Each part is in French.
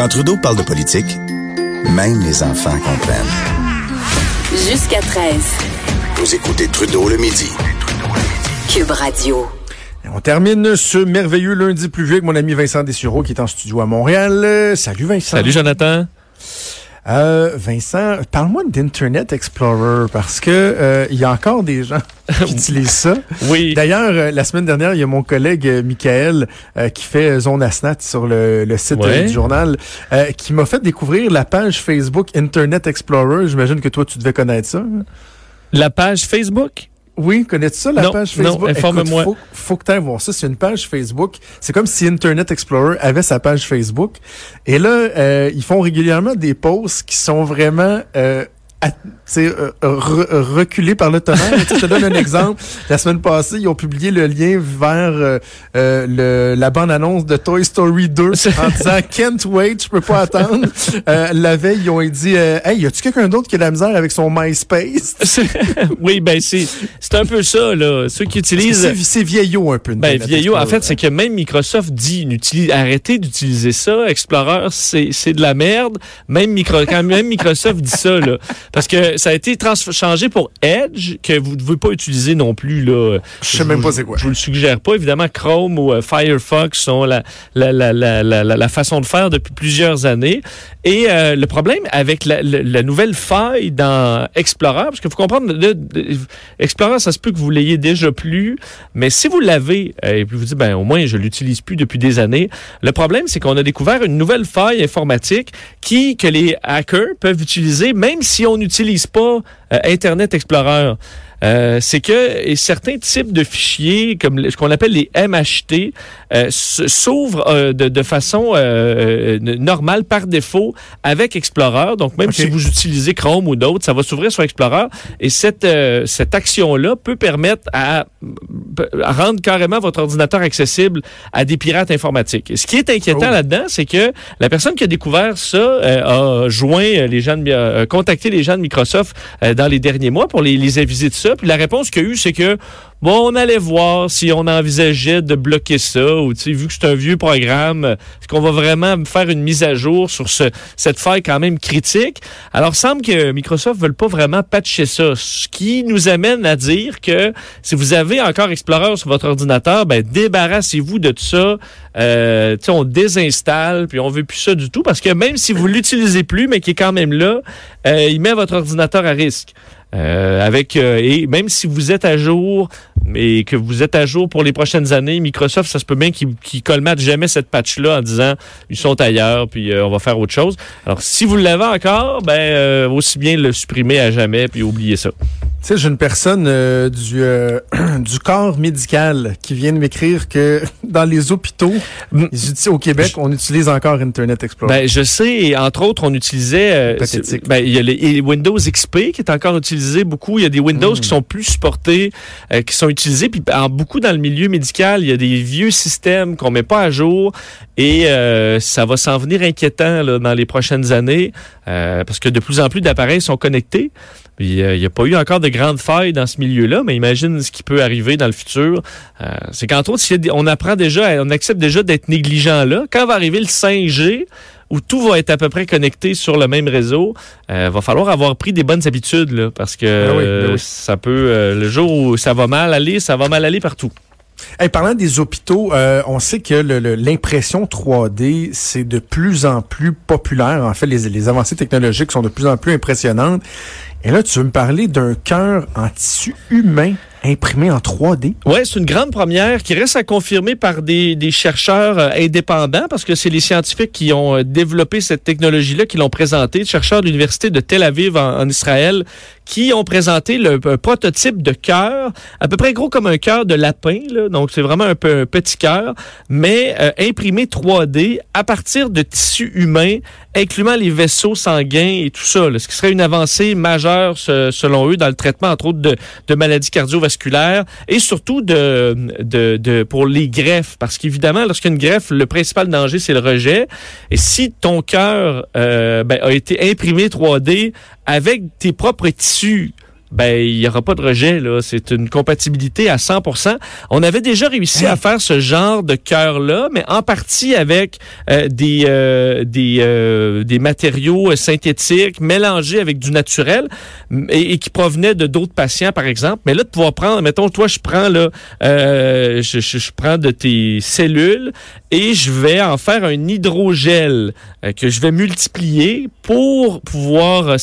Quand Trudeau parle de politique, même les enfants comprennent. Jusqu'à 13. Vous écoutez Trudeau le midi. Cube Radio. On termine ce merveilleux lundi pluvieux avec mon ami Vincent Dessureau qui est en studio à Montréal. Euh, salut Vincent. Salut Jonathan. Euh, Vincent, parle-moi d'Internet Explorer parce que euh, il y a encore des gens qui utilisent ça. Oui. D'ailleurs, euh, la semaine dernière, il y a mon collègue Michael qui fait Zone Asnat sur le, le site Ouais. du journal qui m'a fait découvrir la page Facebook Internet Explorer. J'imagine que toi, tu devais connaître ça. La page Facebook? Oui, connais-tu ça, la Non, page non, Facebook? informe-moi. Écoute, faut, faut que tu ailles voir ça. C'est une page Facebook. C'est comme si Internet Explorer avait sa page Facebook. Et là, euh, ils font régulièrement des posts qui sont vraiment... Euh, tu sais, euh, re- reculés par le tonnerre. Je te donne un exemple. La semaine passée, ils ont publié le lien vers euh, euh, le, la bande-annonce de Toy Story 2 en disant « Can't wait, je peux pas attendre Euh, La veille, ils ont dit euh, Hey, y a-tu quelqu'un d'autre qui a de la misère avec son MySpace? » oui, ben c'est c'est un peu ça là. Ceux qui utilisent C'est c'est vieillot un peu. ben vieillot, en fait, c'est que même Microsoft dit arrêtez d'utiliser ça. Explorer, c'est c'est de la merde. Même micro, quand même Microsoft dit ça là, parce que ça a été changé pour Edge que vous ne devez pas utiliser non plus là. Je sais même pas c'est quoi. Je vous le suggère pas. Évidemment, Chrome ou euh, Firefox sont la, la, la, la, la, façon de faire depuis plusieurs années. Et euh, le problème avec la, la- la nouvelle faille dans Explorer, parce qu'il faut comprendre, le- le- Explorer, ça se peut que vous l'ayez déjà plus, mais si vous l'avez, euh, et puis vous dites, ben au moins je l'utilise plus depuis des années, le problème, c'est qu'on a découvert une nouvelle faille informatique qui que les hackers peuvent utiliser, même si on n'utilise pas euh, Internet Explorer. Euh, c'est que et certains types de fichiers, comme le- ce qu'on appelle les MHT, euh, s'ouvrent euh, de, de façon euh, euh, normale par défaut avec Explorer. Donc même si vous utilisez Chrome ou d'autres, ça va s'ouvrir sur Explorer. Et cette euh, cette action-là peut permettre à, à rendre carrément votre ordinateur accessible à des pirates informatiques. Et ce qui est inquiétant Oh. là-dedans, c'est que la personne qui a découvert ça euh, a joint les gens, de, euh, contacté les gens de Microsoft euh, dans les derniers mois pour les, les aviser de ça. Puis la réponse qu'il y a eu, c'est que bon, on allait voir si on envisageait de bloquer ça ou tu sais, vu que c'est un vieux programme, est-ce qu'on va vraiment faire une mise à jour sur ce, cette faille quand même critique? Alors, semble que Microsoft ne veulent pas vraiment patcher ça, ce qui nous amène à dire que si vous avez encore Explorer sur votre ordinateur, ben débarrassez-vous de tout ça. Euh, tu sais, on désinstalle, puis on veut plus ça du tout, parce que même si vous l'utilisez plus, mais qui est quand même là, euh, il met votre ordinateur à risque. Euh, avec euh, et même si vous êtes à jour et que vous êtes à jour pour les prochaines années, Microsoft, ça se peut bien qu'ils qu'ils colmatent jamais cette patch-là en disant ils sont ailleurs, puis euh, on va faire autre chose. Alors, si vous l'avez encore, ben euh, aussi bien le supprimer à jamais, puis oublier ça. Tu sais, j'ai une personne euh, du, euh, du corps médical qui vient de m'écrire que dans les hôpitaux, Mm. ils au Québec, on utilise encore Internet Explorer. Ben, je sais, entre autres, on utilisait. euh, ben, il y a les, Windows XP qui est encore utilisé beaucoup. Il y a des Windows qui sont plus supportés, euh, qui sont utilisés. Puis, en beaucoup dans le milieu médical, il y a des vieux systèmes qu'on met pas à jour et euh, ça va s'en venir inquiétant là, dans les prochaines années euh, parce que de plus en plus d'appareils sont connectés. Puis, euh, il n'y a pas eu encore de grandes failles dans ce milieu-là, mais imagine ce qui peut arriver dans le futur. Euh, c'est qu'entre autres, on apprend déjà, on accepte déjà d'être négligent là. Quand va arriver le 5G, où tout va être à peu près connecté sur le même réseau, euh, va falloir avoir pris des bonnes habitudes là, parce que oui, ben oui. ça peut le jour où ça va mal aller, ça va mal aller partout. Hey, parlant des hôpitaux, euh, on sait que l'impression 3D, c'est de plus en plus populaire. En fait, les, les avancées technologiques sont de plus en plus impressionnantes. Et là, tu veux me parler d'un cœur en tissu humain imprimé en 3D? Ouais, c'est une grande première qui reste à confirmer par des, des chercheurs euh, indépendants parce que c'est les scientifiques qui ont euh, développé cette technologie-là, qui l'ont présentée, chercheurs de l'université de Tel Aviv en Israël, qui ont présenté le un prototype de cœur, à peu près gros comme un cœur de lapin. Là. Donc, c'est vraiment un, peu, un petit cœur, mais euh, imprimé 3D à partir de tissus humains, incluant les vaisseaux sanguins et tout ça. là, ce qui serait une avancée majeure, selon eux, dans le traitement, entre autres, de, de maladies cardiovasculaires et surtout de, de, de pour les greffes. Parce qu'évidemment, lorsqu'il y a une greffe, le principal danger, c'est le rejet. Et si ton cœur euh, ben, a été imprimé 3D avec tes propres tissus, ben il y aura pas de rejet là, c'est une compatibilité à 100%. On avait déjà réussi à faire ce genre de cœur là, mais en partie avec euh, des euh, des euh, des matériaux euh, synthétiques mélangés avec du naturel et, qui provenaient de d'autres patients par exemple. Mais là de pouvoir prendre, mettons toi je prends là, euh, je, je, je prends de tes cellules et je vais en faire un hydrogel euh, que je vais multiplier pour pouvoir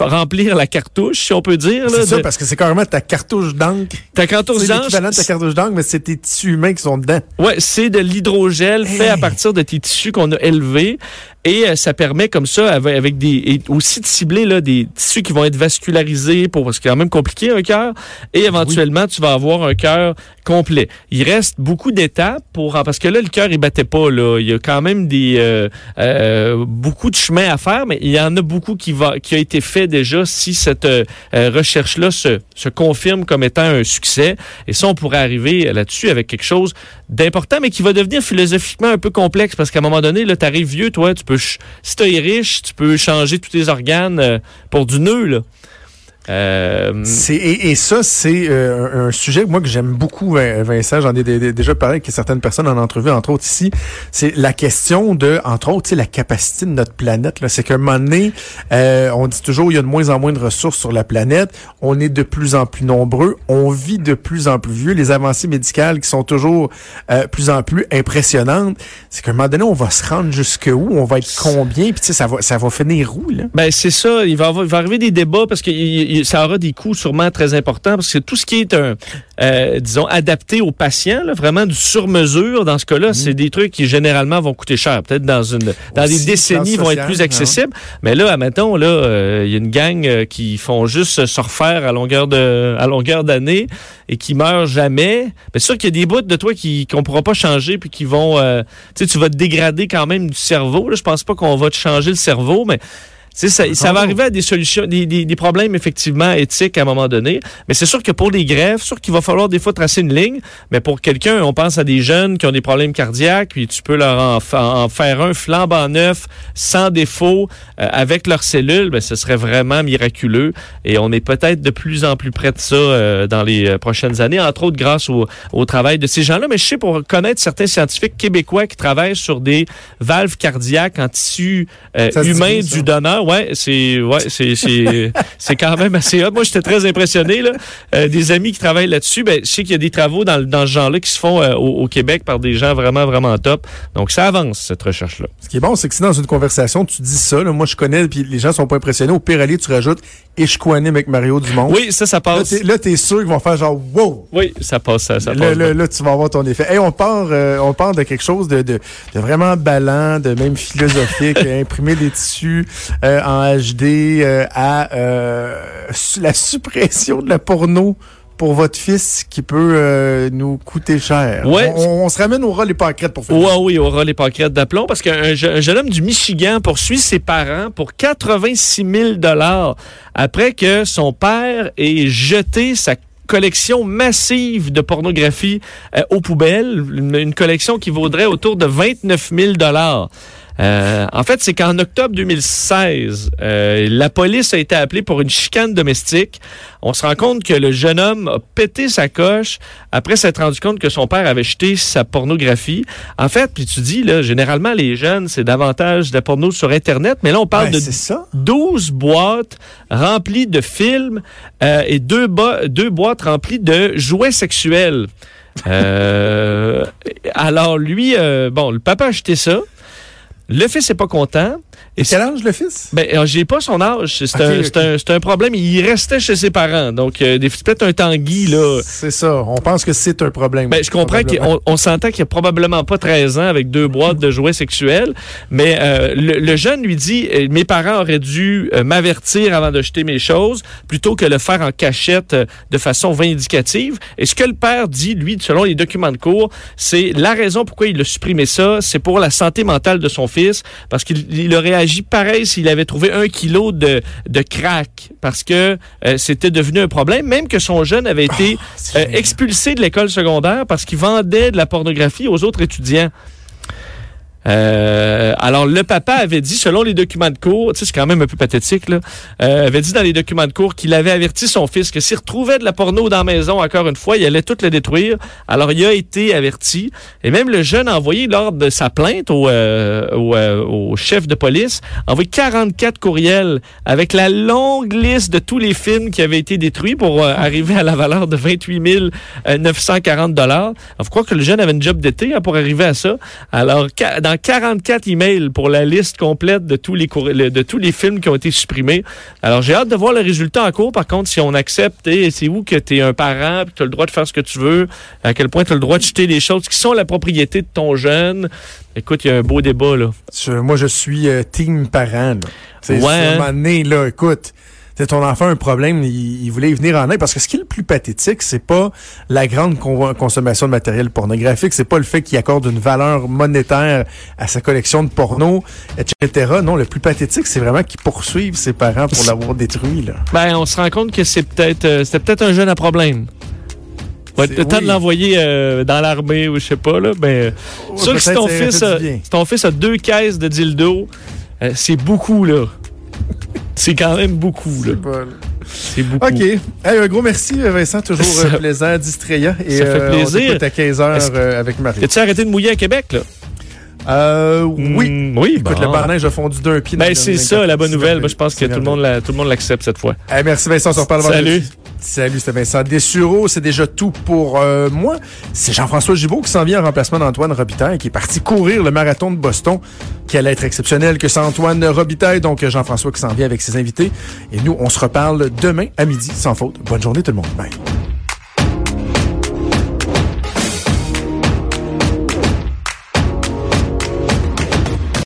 remplir la cartouche, si on peut dire. C'est ça, de- parce que c'est carrément ta cartouche d'encre. ta cartouche C'est d'encre, l'équivalent de ta cartouche d'encre, mais c'est tes tissus humains qui sont dedans. Ouais, c'est de l'hydrogel fait à partir de tes tissus qu'on a élevés et euh, ça permet comme ça avec, avec des et aussi de cibler là des tissus qui vont être vascularisés pour parce que c'est quand même compliqué un cœur. Et éventuellement tu vas avoir un cœur complet. Il reste beaucoup d'étapes pour parce que là le cœur il battait pas là, il y a quand même des euh, euh, beaucoup de chemin à faire mais il y en a beaucoup qui va qui a été fait déjà si cette recherche là se se confirme comme étant un succès. Et ça on pourrait arriver là-dessus avec quelque chose d'important, mais qui va devenir philosophiquement un peu complexe parce qu'à un moment donné, là, t'arrives vieux, toi, tu peux, ch- si t'es riche, tu peux changer tous tes organes euh, pour du nœud. Euh, et, et ça c'est euh, un, sujet moi que j'aime beaucoup Vin- Vincent j'en ai dé- dé- déjà parlé avec certaines personnes en entrevue entre autres ici. C'est la question de entre autres tu sais, la capacité de notre planète là. C'est qu'à un moment donné euh, on dit toujours il y a de moins en moins de ressources sur la planète. On est de plus en plus nombreux. On vit de plus en plus vieux. Les avancées médicales qui sont toujours euh, plus en plus impressionnantes. C'est qu'à un moment donné on va se rendre jusque où? On va être combien? Puis tu sais ça va ça va finir où là? Ben c'est ça, il va, avoir- il va arriver des débats parce que il- il- ça aura des coûts sûrement très importants parce que tout ce qui est un, euh, disons, adapté aux patients, là, vraiment du sur-mesure dans ce cas-là, c'est des trucs qui généralement vont coûter cher. Peut-être dans une, dans Aussi, des décennies, vont être plus hein. accessibles. Mais là, admettons, là, euh, il y a une gang euh, qui font juste se refaire à longueur de, à longueur d'année et qui meurent jamais. Bien sûr qu'il y a des bouts de toi qui qu'on pourra pas changer puis qui vont, euh, tu sais, tu vas te dégrader quand même du cerveau. Là, je pense pas qu'on va te changer le cerveau, mais ça, ça va arriver à des solutions, des, des, des problèmes effectivement éthiques à un moment donné. Mais c'est sûr que pour les greffes, sûr qu'il va falloir des fois tracer une ligne. Mais pour quelqu'un, on pense à des jeunes qui ont des problèmes cardiaques, puis tu peux leur en, en faire un flambant neuf, sans défaut, euh, avec leurs cellules, ben, ce serait vraiment miraculeux. Et on est peut-être de plus en plus près de ça euh, dans les euh, prochaines années, entre autres grâce au, au travail de ces gens-là. Mais je sais pour connaître certains scientifiques québécois qui travaillent sur des valves cardiaques en tissu euh, humain du donneur. Ouais, c'est ouais, c'est c'est quand même assez hot. Moi, j'étais très impressionné là. Euh, des amis qui travaillent là-dessus, ben je sais qu'il y a des travaux dans dans ce genre-là qui se font euh, au, au Québec par des gens vraiment vraiment top. Donc ça avance cette recherche là. Ce qui est bon, c'est que si dans une conversation, tu dis ça, là, moi je connais, puis les gens sont pas impressionnés, au pire aller, tu rajoutes et je connais avec Mario Dumont. Oui, ça ça Là, passe. là, t'es sûr qu'ils vont faire genre wow! Oui, ça passe ça, ça Là, passe. là, bien. là, tu vas avoir ton effet. Hey, on part, euh, on part de quelque chose de, de, de vraiment ballant, de même philosophique, imprimer des tissus euh, en HD euh, à euh, la suppression de la porno pour votre fils qui peut euh, nous coûter cher. Ouais. On, on se ramène au ras les pâquerettes pour faire. Ouais, oui, aura les pancréates d'aplomb parce qu'un je- un jeune homme du Michigan poursuit ses parents pour 86 000 dollars après que son père ait jeté sa collection massive de pornographie euh, aux poubelles, une, une collection qui vaudrait autour de 29 000 dollars. Euh, en fait, c'est qu'en octobre 2016, euh, la police a été appelée pour une chicane domestique. On se rend compte que le jeune homme a pété sa coche après s'être rendu compte que son père avait jeté sa pornographie. En fait, puis tu dis, là, généralement, les jeunes, c'est davantage de la porno sur Internet, mais là, on parle Ouais, de ça. 12 boîtes remplies de films euh, et deux, bo- deux boîtes remplies de jouets sexuels. Euh, alors lui, euh, bon, le papa a acheté ça. Le fils n'est pas content. Et Quel âge le fils? Ben, euh, j'ai pas son âge. C'est un, ok. c'est un, un problème. Il restait chez ses parents. Donc, euh, peut-être un tanguy, là. C'est ça. On pense que c'est un problème. Ben, je comprends qu'on on s'entend qu'il a probablement pas 13 ans avec deux boîtes de jouets sexuels, mais euh, le, le jeune lui dit euh, mes parents auraient dû m'avertir avant de jeter mes choses plutôt que le faire en cachette de façon vindicative. Et ce que le père dit, lui, selon les documents de cours, c'est la raison pourquoi il a supprimé ça, c'est pour la santé mentale de son fils, parce qu'il il aurait agi pareil s'il avait trouvé un kilo de, de crack, parce que euh, c'était devenu un problème, même que son jeune avait été c'est euh, expulsé de l'école secondaire parce qu'il vendait de la pornographie aux autres étudiants. Euh, alors, le papa avait dit, selon les documents de cours, tu sais, c'est quand même un peu pathétique, là, euh, avait dit dans les documents de cours qu'il avait averti son fils que s'il retrouvait de la porno dans la maison, encore une fois, il allait tout le détruire. Alors, il a été averti. Et même le jeune a envoyé, lors de sa plainte au, euh, au, euh, au chef de police, a envoyé 44 courriels avec la longue liste de tous les films qui avaient été détruits pour euh, arriver à la valeur de 28 940 dollars. Je crois que le jeune avait une job d'été hein, pour arriver à ça? Alors, ca- dans 44 emails pour la liste complète de tous les courri- le- de tous les films qui ont été supprimés. Alors, j'ai hâte de voir le résultat en cours. Par contre, si on accepte, eh, c'est où que tu es un parent, puis tu as le droit de faire ce que tu veux, à quel point tu as le droit de jeter les choses qui sont la propriété de ton jeune? Écoute, il y a un beau débat, là. Je- moi, je suis euh, team parent. C'est Ouais, hein? là, écoute. C'est ton enfant a un problème, il, il voulait y venir en aide. Parce que ce qui est le plus pathétique, c'est pas la grande con- consommation de matériel pornographique, c'est pas le fait qu'il accorde une valeur monétaire à sa collection de porno, etc. Non, le plus pathétique, c'est vraiment qu'il poursuive ses parents pour l'avoir détruit. Là. Ben, on se rend compte que c'est peut-être euh, c'était peut-être un jeune à problème. Va être le temps oui. de l'envoyer euh, dans l'armée ou je sais pas là, ben Ouais, sûr que si ton fils a, du bien. si ton fils a deux caisses de dildo, euh, c'est beaucoup là. C'est quand même beaucoup là. C'est beaucoup. OK. Hey, un gros merci, Vincent. Toujours Ça- euh, plaisant, distrayant. Et, Ça fait euh, plaisir. On à 15h Est-ce que- avec Marie. As-tu arrêté de mouiller à Québec là? Euh, oui. Mm, oui. Écoute, bon. le barnage a fondu d'un pied. Ben c'est ça la bonne nouvelle. Moi, merveilleux. je pense que tout le monde la, tout le monde l'accepte cette fois. Hey, merci Vincent, on se reparle Salut. Salut, c'était Vincent Dessureau. C'est déjà tout pour euh, moi. C'est Jean-François Gibault qui s'en vient en remplacement d'Antoine Robitaille, qui est parti courir le marathon de Boston, qui allait être exceptionnel que c'est Antoine Robitaille. Donc, euh, Jean-François qui s'en vient avec ses invités. Et nous, on se reparle demain à midi, sans faute. Bonne journée tout le monde. Bye.